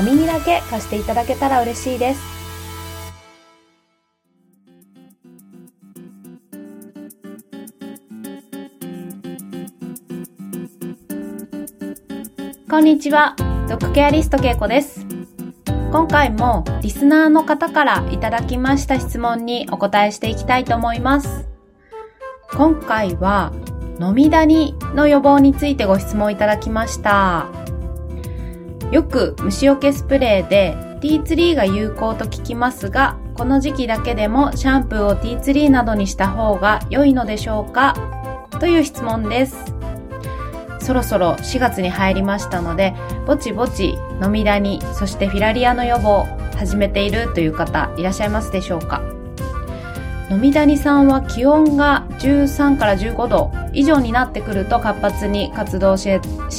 お耳だけ貸していただけたら嬉しいです。こんにちは、ドッグケアリストけいこです。今回もリスナーの方からいただきました質問にお答えしていきたいと思います。今回は飲みダニの予防についてご質問いただきました。よく虫除けスプレーでティーツリーが有効と聞きますが、この時期だけでもシャンプーをティーツリーなどにした方が良いのでしょうか？という質問です。そろそろ4月に入りましたので、ぼちぼち飲みダニ、そしてフィラリアの予防始めているという方いらっしゃいますでしょうか？飲みダニさんは気温が13から15度以上になってくると活発に活動し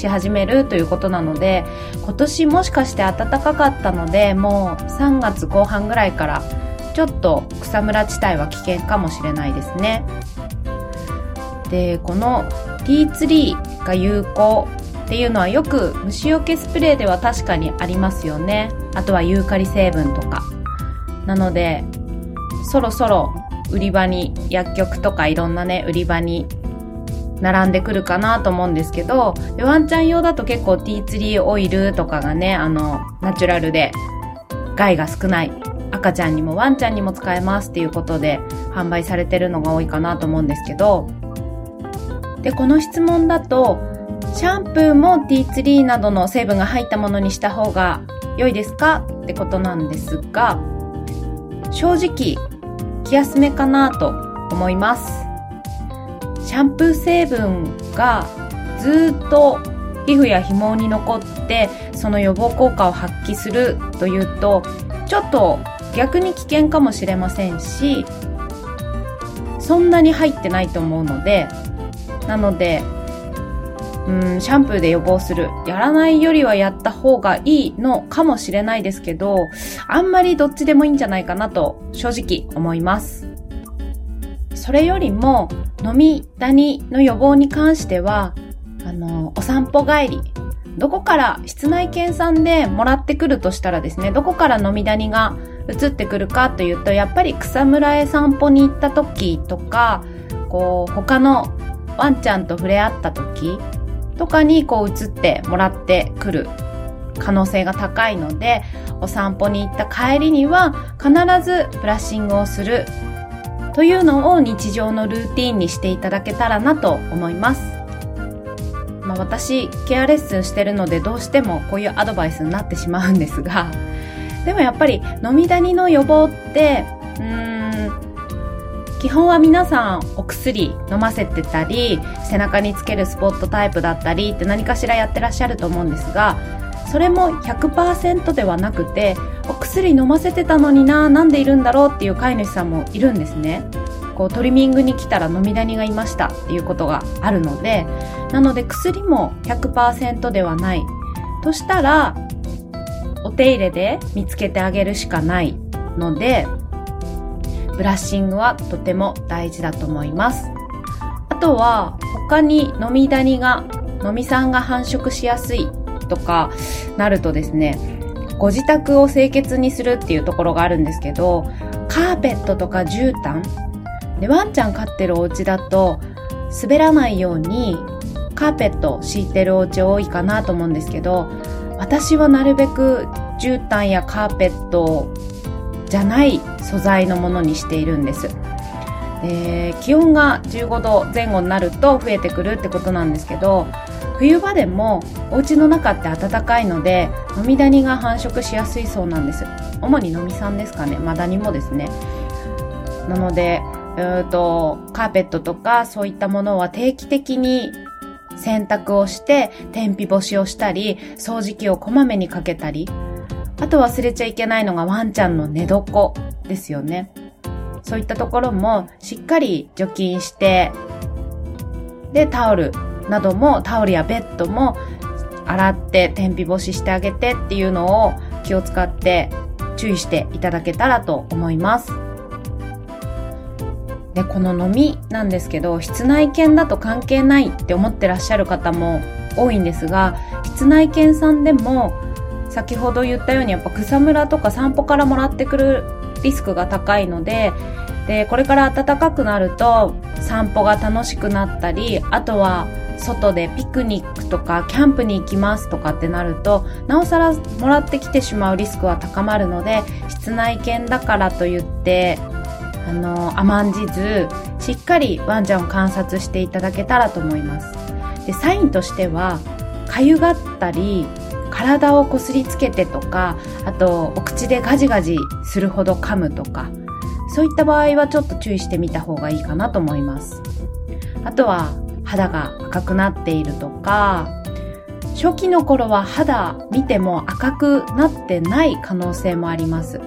始めるということなので今年もしかして暖かかったのでもう3月後半ぐらいからちょっと草むら地帯は危険かもしれないですね。でこのティーツリーが有効っていうのはよく虫除けスプレーでは確かにありますよね。あとはユーカリ成分とか。なのでそろそろ売り場に、薬局とかいろんなね、売り場に並んでくるかなと思うんですけどで、ワンちゃん用だと結構ティーツリーオイルとかがね、あの、ナチュラルで害が少ない。赤ちゃんにもワンちゃんにも使えますっていうことで販売されてるのが多いかなと思うんですけど、で、この質問だと、シャンプーもティーツリーなどの成分が入ったものにした方が良いですかってことなんですが、正直きやすめかなと思います。シャンプー成分がずっと皮膚や紐に残ってその予防効果を発揮するというとちょっと逆に危険かもしれませんしそんなに入ってないと思うのでなのでうんシャンプーで予防する。やらないよりはやった方がいいのかもしれないですけどあんまりどっちでもいいんじゃないかなと正直思います。それよりも飲みダニの予防に関してはあのお散歩帰り。どこから室内検査でもらってくるとしたらですねどこから飲みダニが移ってくるかというとやっぱり草むらへ散歩に行った時とかこう他のワンちゃんと触れ合った時とかにこう移ってもらってくる可能性が高いので、お散歩に行った帰りには必ずブラッシングをするというのを日常のルーティンにしていただけたらなと思います。まあ、私、ケアレッスンしてるのでどうしてもこういうアドバイスになってしまうんですが、でもやっぱり飲みダニの予防って、うーん基本は皆さんお薬飲ませてたり背中につけるスポットタイプだったりって何かしらやってらっしゃると思うんですがそれも100%ではなくてお薬飲ませてたのにななんでいるんだろう？っていう飼い主さんもいるんですね。こうトリミングに来たら飲みダニがいました。っていうことがあるのでなので薬も100%ではない。としたらお手入れで見つけてあげるしかないのでブラッシングはとても大事だと思います。あとは他に飲みダニが、飲み酸が繁殖しやすいとかなるとですね、ご自宅を清潔にするっていうところがあるんですけど、カーペットとか絨毯で、ワンちゃん飼ってるお家だと滑らないようにカーペット敷いてるお家多いかなと思うんですけど、私はなるべく絨毯やカーペットをじゃない素材のものにしているんです。えー、気温が15度前後になると増えてくるってことなんですけど冬場でもお家の中って暖かいので飲みダニが繁殖しやすいそうなんです。主に飲み酸ですかね。マダニもですね。なのでうとカーペットとかそういったものは定期的に洗濯をして天日干しをしたり掃除機をこまめにかけたりあと忘れちゃいけないのがワンちゃんの寝床ですよね。そういったところもしっかり除菌して、で、タオルなども、タオルやベッドも洗って天日干ししてあげてっていうのを気を使って注意していただけたらと思います。で、この飲みなんですけど、室内犬だと関係ないって思ってらっしゃる方も多いんですが、室内犬さんでも先ほど言ったようにやっぱ草むらとか散歩からもらってくるリスクが高いので、で、これから暖かくなると散歩が楽しくなったり、あとは外でピクニックとかキャンプに行きますとかってなると、なおさらもらってきてしまうリスクは高まるので、室内犬だからと言って、あの、甘んじず、しっかりワンちゃんを観察していただけたらと思います。で、サインとしては、かゆがったり、体をこすりつけてとか、あと、お口でガジガジするほど噛むとか、そういった場合はちょっと注意してみた方がいいかなと思います。あとは、肌が赤くなっているとか、初期の頃は肌見ても赤くなってない可能性もあります。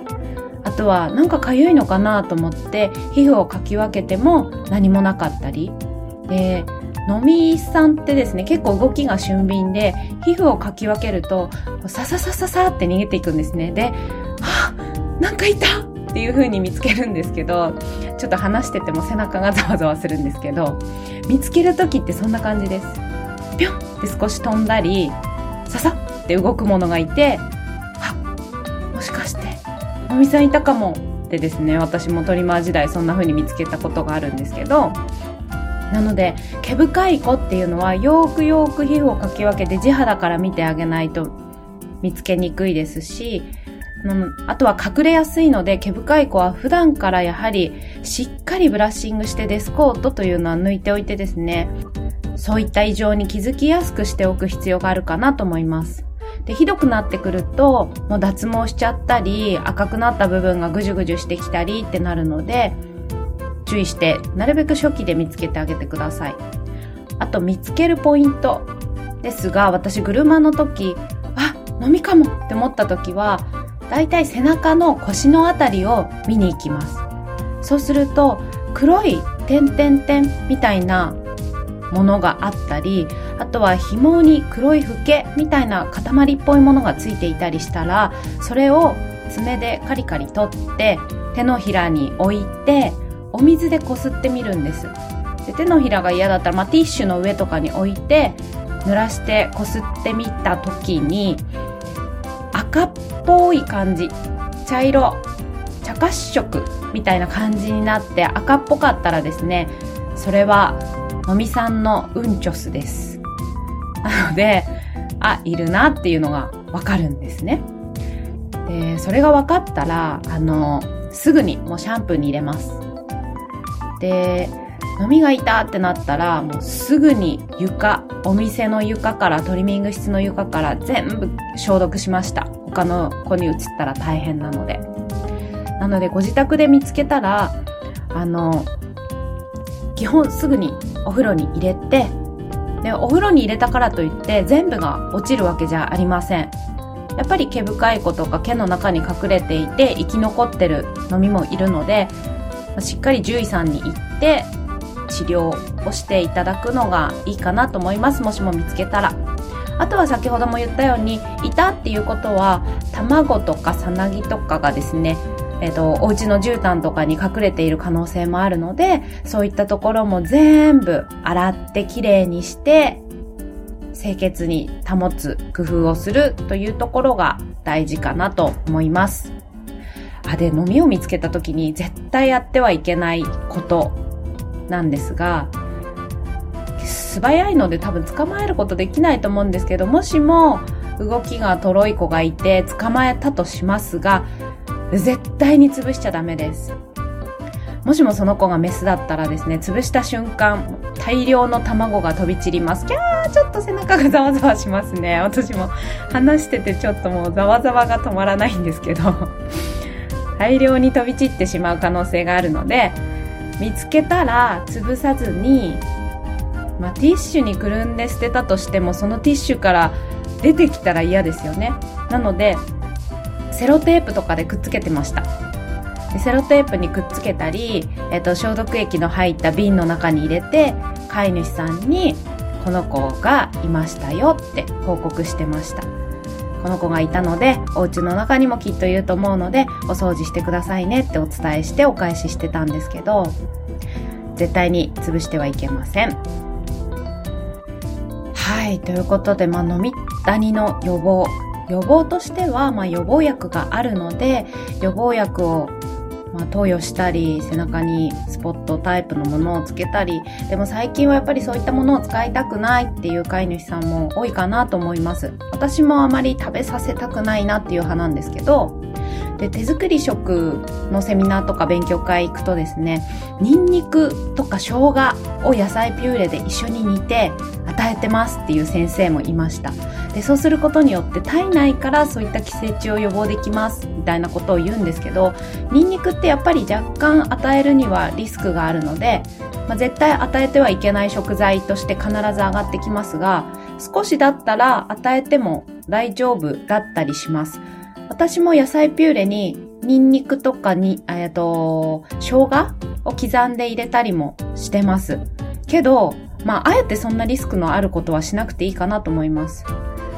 あとはなんか痒いのかなと思って皮膚をかき分けても何もなかったり。で、のみさんってですね、結構動きが俊敏で、皮膚をかき分けると、さささささって逃げていくんですね。で、はぁ、なんかいたっていう風に見つけるんですけど、ちょっと話してても背中がざわざわするんですけど、見つける時ってそんな感じです。ぴょんって少し飛んだり、ささって動くものがいて、はっ、もしかして、のみさんいたかもってですね、私もトリマー時代そんな風に見つけたことがあるんですけど、なので毛深い子っていうのはよくよく皮膚をかき分けて地肌から見てあげないと見つけにくいですしあとは隠れやすいので毛深い子は普段からやはりしっかりブラッシングしてデスコートというのは抜いておいてですねそういった異常に気づきやすくしておく必要があるかなと思います。で、ひどくなってくると、もう脱毛しちゃったり、赤くなった部分がぐじゅぐじゅしてきたりってなるので、注意して、なるべく初期で見つけてあげてください。あと、見つけるポイントですが、私、車の時、あ、飲みかもって思った時は、だいたい背中の腰のあたりを見に行きます。そうすると、黒い点々点みたいなものがあったり、あとは紐に黒いフケみたいな塊っぽいものがついていたりしたら、それを爪でカリカリ取って手のひらに置いてお水でこすってみるんです。で手のひらが嫌だったら、まあ、ティッシュの上とかに置いて濡らしてこすってみた時に赤っぽい感じ。茶色。茶褐色みたいな感じになって赤っぽかったらですねそれはのみさんのうんちょすです。なのであいるなっていうのがわかるんですね。でそれが分かったらあのすぐにもうシャンプーに入れます。で飲みがいたってなったらもうすぐに床お店の床からトリミング室の床から全部消毒しました。他の子に移ったら大変なので。なのでご自宅で見つけたらあの基本すぐにお風呂に入れてでお風呂に入れたからといって全部が落ちるわけじゃありません。やっぱり毛深い子とか毛の中に隠れていて生き残ってる飲みもいるのでしっかり獣医さんに行って治療をしていただくのがいいかなと思います。もしも見つけたら。あとは先ほども言ったように、いたっていうことは、卵とかさなぎとかがですね、えっ、と、お家の絨毯とかに隠れている可能性もあるので、そういったところも全部洗ってきれいにして、清潔に保つ工夫をするというところが大事かなと思います。あ、で、飲みを見つけた時に絶対やってはいけないことなんですが、素早いので多分捕まえることできないと思うんですけど、もしも動きがとろい子がいて捕まえたとしますが、絶対に潰しちゃダメです。もしもその子がメスだったらですね、潰した瞬間、大量の卵が飛び散ります。キャーちょっと背中がざわざわしますね。私も話しててちょっともうざわざわが止まらないんですけど。大量に飛び散ってしまう可能性があるので見つけたら潰さずに、まあ、ティッシュにくるんで捨てたとしてもそのティッシュから出てきたら嫌ですよね。なのでセロテープとかでくっつけてました。でセロテープにくっつけたり、えっと、消毒液の入った瓶の中に入れて飼い主さんにこの子がいましたよって報告してました。この子がいたのでお家の中にもきっといると思うのでお掃除してくださいねってお伝えしてお返ししてたんですけど絶対に潰してはいけません。はいということで、まあ、飲みダニの予防。予防としては、まあ、予防薬があるので予防薬をまあ、投与したり背中にスポットタイプのものをつけたりでも最近はやっぱりそういったものを使いたくないっていう飼い主さんも多いかなと思います。私もあまり食べさせたくないなっていう派なんですけどで手作り食のセミナーとか勉強会行くとですねニンニクとか生姜を野菜ピューレで一緒に煮て与えてますっていう先生もいました。でそうすることによって体内からそういった寄生虫を予防できますみたいなことを言うんですけどニンニクってやっぱり若干与えるにはリスクがあるので、まあ、絶対与えてはいけない食材として必ず上がってきますが少しだったら与えても大丈夫だったりします私も野菜ピューレにニンニクとかに、えっと、生姜を刻んで入れたりもしてます。けど、まあ、あえてそんなリスクのあることはしなくていいかなと思います。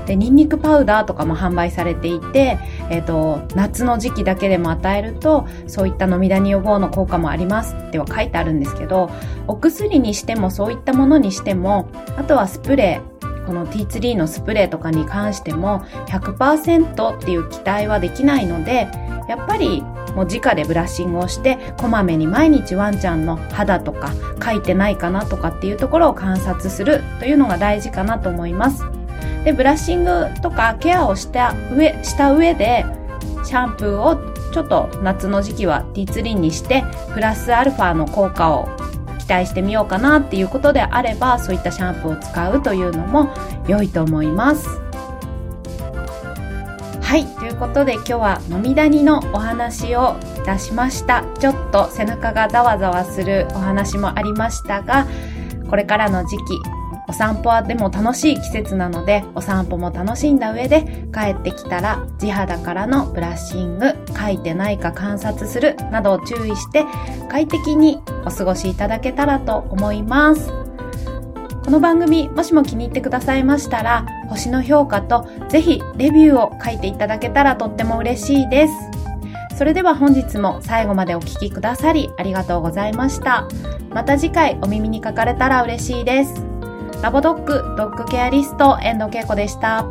で、ニンニクパウダーとかも販売されていて、えっ、と、夏の時期だけでも与えると、そういった飲みダニ予防の効果もありますっては書いてあるんですけど、お薬にしてもそういったものにしても、あとはスプレー、この T3 のスプレーとかに関しても100%っていう期待はできないのでやっぱりもう直でブラッシングをしてこまめに毎日ワンちゃんの肌とか書いてないかなとかっていうところを観察するというのが大事かなと思います。でブラッシングとかケアをした上した上でシャンプーをちょっと夏の時期は T3 にしてプラスアルファの効果を期待してみようかなっていうことであればそういったシャンプーを使うというのも良いと思います。はい。ということで今日は飲みダニのお話を出しました。ちょっと背中がざわざわするお話もありましたがこれからの時期お散歩はでも楽しい季節なので、お散歩も楽しんだ上で、帰ってきたら地肌からのブラッシング、書いてないか観察するなどを注意して、快適にお過ごしいただけたらと思います。この番組、もしも気に入ってくださいましたら、星の評価とぜひレビューを書いていただけたらとっても嬉しいです。それでは本日も最後までお聴きくださりありがとうございました。また次回お耳にかかれたら嬉しいです。ラボドッグドッグケアリスト遠藤恵子でした。